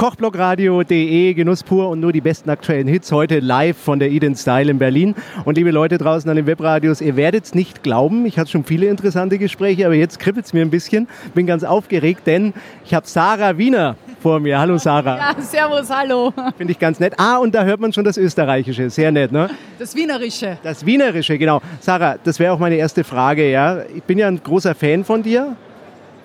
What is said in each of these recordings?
Kochblogradio.de, Genuss pur und nur die besten aktuellen Hits. Heute live von der Eden Style in Berlin. Und liebe Leute draußen an den Webradios, ihr werdet es nicht glauben, ich hatte schon viele interessante Gespräche, aber jetzt kribbelt es mir ein bisschen. Bin ganz aufgeregt, denn ich habe Sarah Wiener vor mir. Hallo Sarah. Ja, servus, hallo. Finde ich ganz nett. Ah, und da hört man schon das Österreichische. Sehr nett, ne? Das Wienerische. Das Wienerische, genau. Sarah, das wäre auch meine erste Frage, ja. Ich bin ja ein großer Fan von dir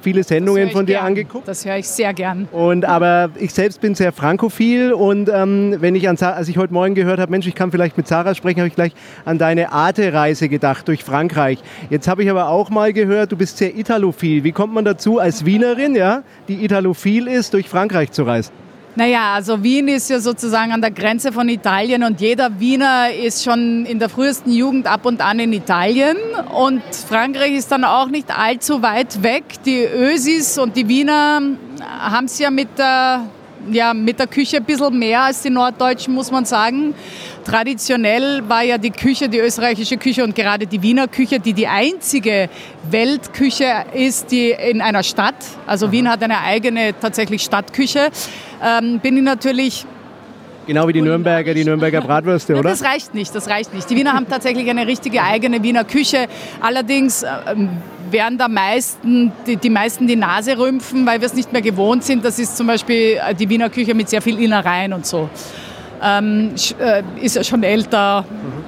viele Sendungen von dir gern. angeguckt. Das höre ich sehr gern. Und aber ich selbst bin sehr frankophil und ähm, wenn ich an als ich heute Morgen gehört habe, Mensch, ich kann vielleicht mit Sarah sprechen, habe ich gleich an deine Arte-Reise gedacht durch Frankreich. Jetzt habe ich aber auch mal gehört, du bist sehr italophil. Wie kommt man dazu als Wienerin, ja, die italophil ist, durch Frankreich zu reisen? Naja, also Wien ist ja sozusagen an der Grenze von Italien und jeder Wiener ist schon in der frühesten Jugend ab und an in Italien und Frankreich ist dann auch nicht allzu weit weg. Die Ösis und die Wiener haben es ja mit der ja, mit der Küche ein bisschen mehr als die Norddeutschen, muss man sagen. Traditionell war ja die Küche, die österreichische Küche und gerade die Wiener Küche, die die einzige Weltküche ist, die in einer Stadt, also Wien hat eine eigene tatsächlich Stadtküche, ähm, bin ich natürlich Genau wie die Nürnberger, die Nürnberger Bratwürste, oder? Das reicht nicht, das reicht nicht. Die Wiener haben tatsächlich eine richtige eigene Wiener Küche. Allerdings ähm, werden da meisten, die, die meisten die Nase rümpfen, weil wir es nicht mehr gewohnt sind. Das ist zum Beispiel äh, die Wiener Küche mit sehr viel Innereien und so. Ähm, äh, ist ja schon älter.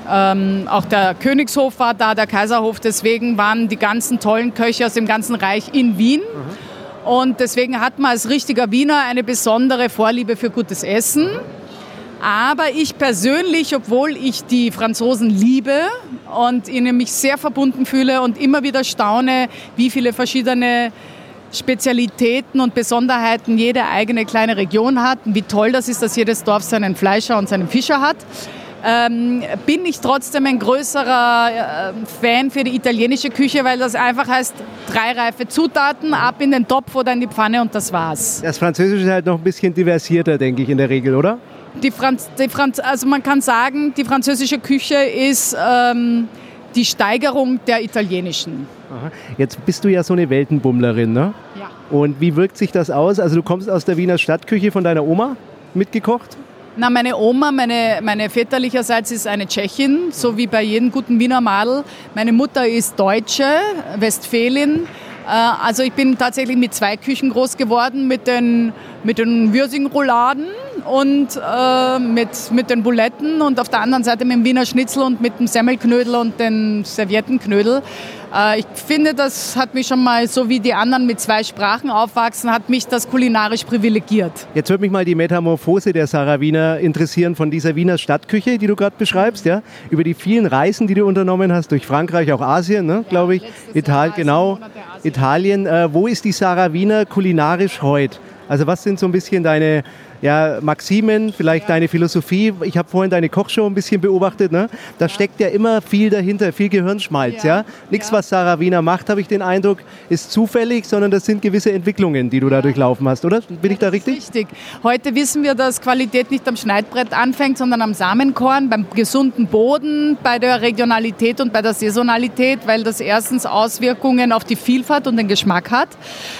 Ähm, auch der Königshof war da, der Kaiserhof. Deswegen waren die ganzen tollen Köche aus dem ganzen Reich in Wien. Mhm. Und deswegen hat man als richtiger Wiener eine besondere Vorliebe für gutes Essen. Aber ich persönlich, obwohl ich die Franzosen liebe und ihnen mich sehr verbunden fühle und immer wieder staune, wie viele verschiedene Spezialitäten und Besonderheiten jede eigene kleine Region hat und wie toll das ist, dass jedes Dorf seinen Fleischer und seinen Fischer hat. Ähm, bin ich trotzdem ein größerer äh, Fan für die italienische Küche, weil das einfach heißt, drei reife Zutaten, ab in den Topf oder in die Pfanne und das war's. Das Französische ist halt noch ein bisschen diversierter, denke ich, in der Regel, oder? Die Franz, die Franz, also man kann sagen, die französische Küche ist ähm, die Steigerung der italienischen. Aha. Jetzt bist du ja so eine Weltenbummlerin, ne? Ja. Und wie wirkt sich das aus? Also du kommst aus der Wiener Stadtküche von deiner Oma mitgekocht? Na, meine Oma, meine, meine väterlicherseits ist eine Tschechin, so wie bei jedem guten Wiener Madel. Meine Mutter ist Deutsche, Westfälin. Äh, also ich bin tatsächlich mit zwei Küchen groß geworden, mit den, mit den Würsingrouladen und äh, mit, mit den Buletten und auf der anderen Seite mit dem Wiener Schnitzel und mit dem Semmelknödel und den Serviettenknödel. Äh, ich finde, das hat mich schon mal, so wie die anderen mit zwei Sprachen aufwachsen, hat mich das kulinarisch privilegiert. Jetzt würde mich mal die Metamorphose der Sarah Wiener interessieren von dieser Wiener Stadtküche, die du gerade beschreibst, ja? über die vielen Reisen, die du unternommen hast, durch Frankreich, auch Asien, ne? glaube ich, Italien, genau, Italien. Äh, wo ist die Sarah Wiener kulinarisch heute? Also was sind so ein bisschen deine ja, Maximen, vielleicht deine Philosophie. Ich habe vorhin deine Kochshow ein bisschen beobachtet. Ne? Da steckt ja immer viel dahinter, viel Gehirnschmalz. Ja. ja? Nichts, was Sarah Wiener macht, habe ich den Eindruck, ist zufällig, sondern das sind gewisse Entwicklungen, die du da durchlaufen hast, oder? Bin ich da richtig? Richtig. Heute wissen wir, dass Qualität nicht am Schneidbrett anfängt, sondern am Samenkorn, beim gesunden Boden, bei der Regionalität und bei der Saisonalität, weil das erstens Auswirkungen auf die Vielfalt und den Geschmack hat,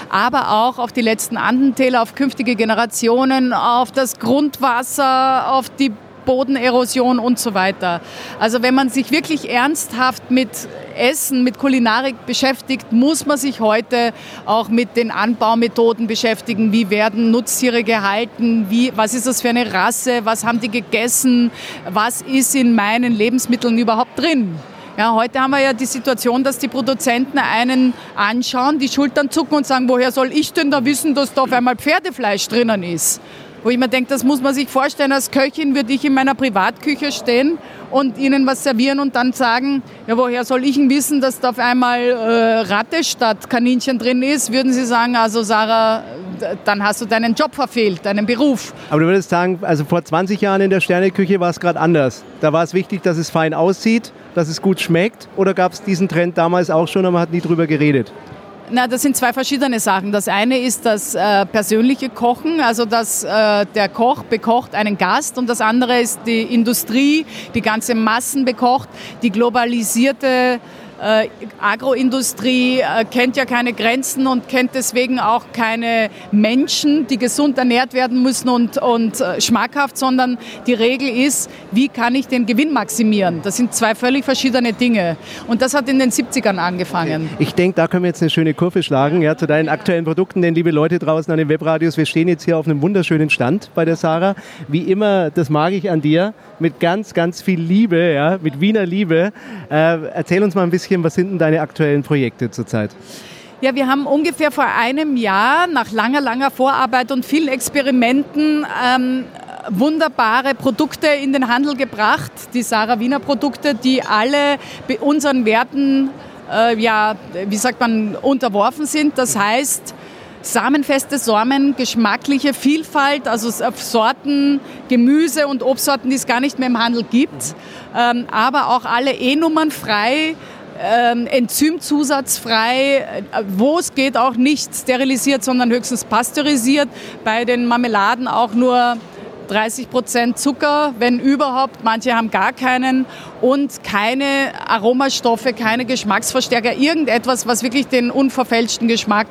aber auch auf die letzten Andentäler, auf künftige Generationen, auf das Grundwasser, auf die Bodenerosion und so weiter. Also wenn man sich wirklich ernsthaft mit Essen, mit Kulinarik beschäftigt, muss man sich heute auch mit den Anbaumethoden beschäftigen. Wie werden Nutztiere gehalten? Wie, was ist das für eine Rasse? Was haben die gegessen? Was ist in meinen Lebensmitteln überhaupt drin? Ja, heute haben wir ja die Situation, dass die Produzenten einen anschauen, die Schultern zucken und sagen, woher soll ich denn da wissen, dass da auf einmal Pferdefleisch drinnen ist? Wo ich mir denke, das muss man sich vorstellen, als Köchin würde ich in meiner Privatküche stehen und ihnen was servieren und dann sagen, ja, woher soll ich denn wissen, dass da auf einmal äh, Ratte statt Kaninchen drin ist? Würden Sie sagen, also Sarah, dann hast du deinen Job verfehlt, deinen Beruf. Aber du würdest sagen, also vor 20 Jahren in der Sterneküche war es gerade anders. Da war es wichtig, dass es fein aussieht, dass es gut schmeckt oder gab es diesen Trend damals auch schon, aber man hat nie drüber geredet? Na, das sind zwei verschiedene Sachen. Das eine ist das äh, persönliche Kochen, also dass äh, der Koch bekocht einen Gast und das andere ist die Industrie, die ganze Massen bekocht, die globalisierte äh, Agroindustrie äh, kennt ja keine Grenzen und kennt deswegen auch keine Menschen, die gesund ernährt werden müssen und, und äh, schmackhaft, sondern die Regel ist, wie kann ich den Gewinn maximieren? Das sind zwei völlig verschiedene Dinge. Und das hat in den 70ern angefangen. Ich denke, da können wir jetzt eine schöne Kurve schlagen ja, zu deinen aktuellen Produkten. Denn liebe Leute draußen an den Webradios, wir stehen jetzt hier auf einem wunderschönen Stand bei der Sarah. Wie immer, das mag ich an dir, mit ganz, ganz viel Liebe, ja, mit Wiener Liebe. Äh, erzähl uns mal ein bisschen, was sind denn deine aktuellen Projekte zurzeit? Ja, wir haben ungefähr vor einem Jahr nach langer, langer Vorarbeit und vielen Experimenten ähm, wunderbare Produkte in den Handel gebracht, die Sarah Wiener Produkte, die alle unseren Werten, äh, ja, wie sagt man, unterworfen sind. Das heißt, samenfeste Sorten, geschmackliche Vielfalt, also Sorten, Gemüse und Obstsorten, die es gar nicht mehr im Handel gibt, ähm, aber auch alle E-Nummern frei, ähm, enzymzusatzfrei, äh, wo es geht auch nicht sterilisiert, sondern höchstens pasteurisiert. Bei den Marmeladen auch nur 30 Prozent Zucker, wenn überhaupt. Manche haben gar keinen und keine Aromastoffe, keine Geschmacksverstärker, irgendetwas, was wirklich den unverfälschten Geschmack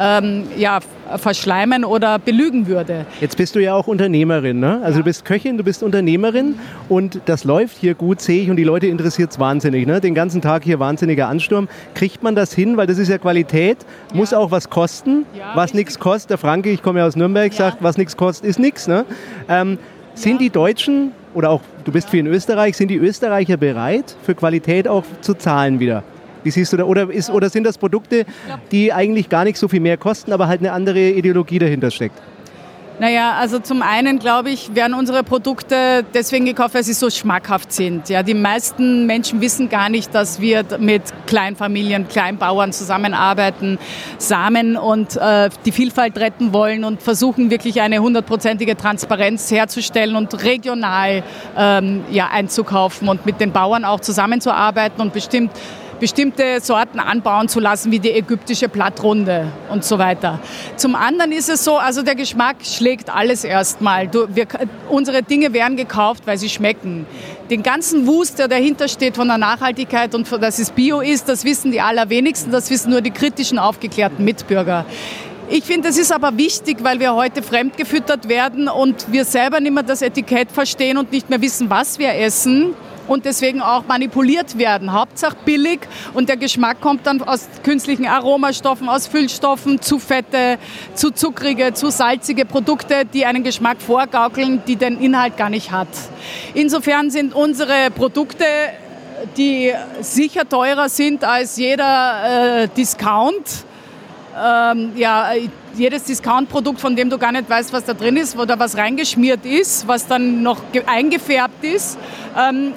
ähm, ja, verschleimen oder belügen würde. Jetzt bist du ja auch Unternehmerin, ne? Also ja. du bist Köchin, du bist Unternehmerin und das läuft hier gut, sehe ich, und die Leute interessiert es wahnsinnig. Ne? Den ganzen Tag hier wahnsinniger Ansturm. Kriegt man das hin? Weil das ist ja Qualität, ja. muss auch was kosten. Ja, was nichts kostet, der Franke, ich komme ja aus Nürnberg, sagt, was nichts kostet, ist nichts. Ne? Ähm, sind die Deutschen oder auch du bist viel in Österreich, sind die Österreicher bereit, für Qualität auch zu zahlen wieder? Wie siehst du da? Oder, ist, oder sind das Produkte, die eigentlich gar nicht so viel mehr kosten, aber halt eine andere Ideologie dahinter steckt? Naja, also zum einen glaube ich, werden unsere Produkte deswegen gekauft, weil sie so schmackhaft sind. Ja, die meisten Menschen wissen gar nicht, dass wir mit Kleinfamilien, Kleinbauern zusammenarbeiten, Samen und äh, die Vielfalt retten wollen und versuchen wirklich eine hundertprozentige Transparenz herzustellen und regional ähm, ja, einzukaufen und mit den Bauern auch zusammenzuarbeiten und bestimmt bestimmte Sorten anbauen zu lassen, wie die ägyptische Blattrunde und so weiter. Zum anderen ist es so, also der Geschmack schlägt alles erstmal. unsere Dinge werden gekauft, weil sie schmecken. Den ganzen Wust, der dahinter steht von der Nachhaltigkeit und dass es Bio ist, das wissen die allerwenigsten, das wissen nur die kritischen, aufgeklärten Mitbürger. Ich finde, das ist aber wichtig, weil wir heute fremdgefüttert werden und wir selber nicht mehr das Etikett verstehen und nicht mehr wissen, was wir essen und deswegen auch manipuliert werden. Hauptsache billig und der Geschmack kommt dann aus künstlichen Aromastoffen, aus Füllstoffen, zu fette, zu zuckrige, zu salzige Produkte, die einen Geschmack vorgaukeln, die den Inhalt gar nicht hat. Insofern sind unsere Produkte die sicher teurer sind als jeder äh, Discount. Ähm, ja, jedes Discount-Produkt, von dem du gar nicht weißt, was da drin ist oder was reingeschmiert ist, was dann noch eingefärbt ist. Ähm,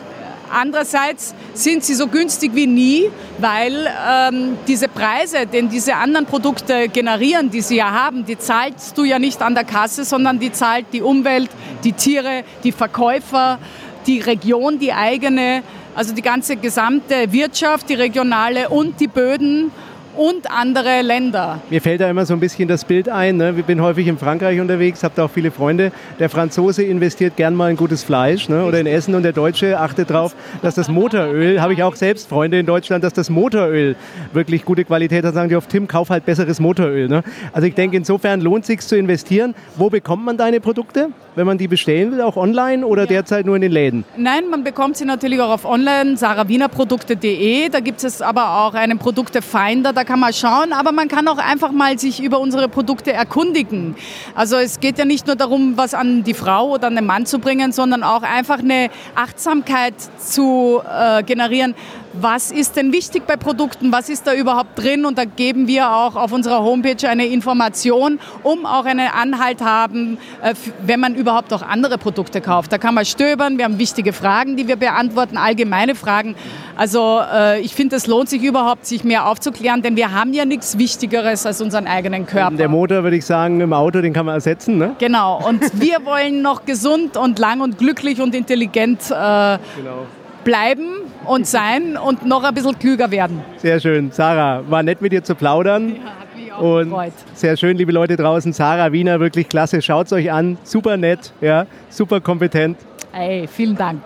Andererseits sind sie so günstig wie nie, weil ähm, diese Preise, den diese anderen Produkte generieren, die sie ja haben, die zahlst du ja nicht an der Kasse, sondern die zahlt die Umwelt, die Tiere, die Verkäufer, die Region, die eigene, also die ganze gesamte Wirtschaft, die regionale und die Böden und andere Länder. Mir fällt da immer so ein bisschen das Bild ein. Ne? Ich bin häufig in Frankreich unterwegs, habe da auch viele Freunde. Der Franzose investiert gern mal in gutes Fleisch ne? oder in Essen und der Deutsche achtet darauf, dass das Motoröl, habe ich auch selbst Freunde in Deutschland, dass das Motoröl wirklich gute Qualität hat. Sagen die oft, Tim, kauf halt besseres Motoröl. Ne? Also ich denke, insofern lohnt es sich zu investieren. Wo bekommt man deine Produkte? wenn man die bestellen will, auch online oder ja. derzeit nur in den Läden? Nein, man bekommt sie natürlich auch auf online, sarawienerprodukte.de. Da gibt es aber auch einen Produktefinder, da kann man schauen, aber man kann auch einfach mal sich über unsere Produkte erkundigen. Also es geht ja nicht nur darum, was an die Frau oder an den Mann zu bringen, sondern auch einfach eine Achtsamkeit zu äh, generieren was ist denn wichtig bei Produkten, was ist da überhaupt drin und da geben wir auch auf unserer Homepage eine Information, um auch einen Anhalt haben, äh, wenn man überhaupt auch andere Produkte kauft. Da kann man stöbern, wir haben wichtige Fragen, die wir beantworten, allgemeine Fragen. Also äh, ich finde, es lohnt sich überhaupt, sich mehr aufzuklären, denn wir haben ja nichts Wichtigeres als unseren eigenen Körper. Der Motor, würde ich sagen, im Auto, den kann man ersetzen, ne? Genau, und wir wollen noch gesund und lang und glücklich und intelligent äh, genau bleiben und sein und noch ein bisschen klüger werden. Sehr schön. Sarah, war nett mit dir zu plaudern. Ja, hat mich auch und gefreut. Sehr schön, liebe Leute draußen. Sarah Wiener, wirklich klasse. Schaut es euch an. Super nett, ja, super kompetent. Hey, vielen Dank.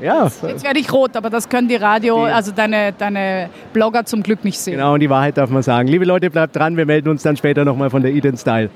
Ja. Jetzt werde ich rot, aber das können die Radio, also deine, deine Blogger zum Glück nicht sehen. Genau, und die Wahrheit darf man sagen. Liebe Leute, bleibt dran, wir melden uns dann später nochmal von der Eden Style.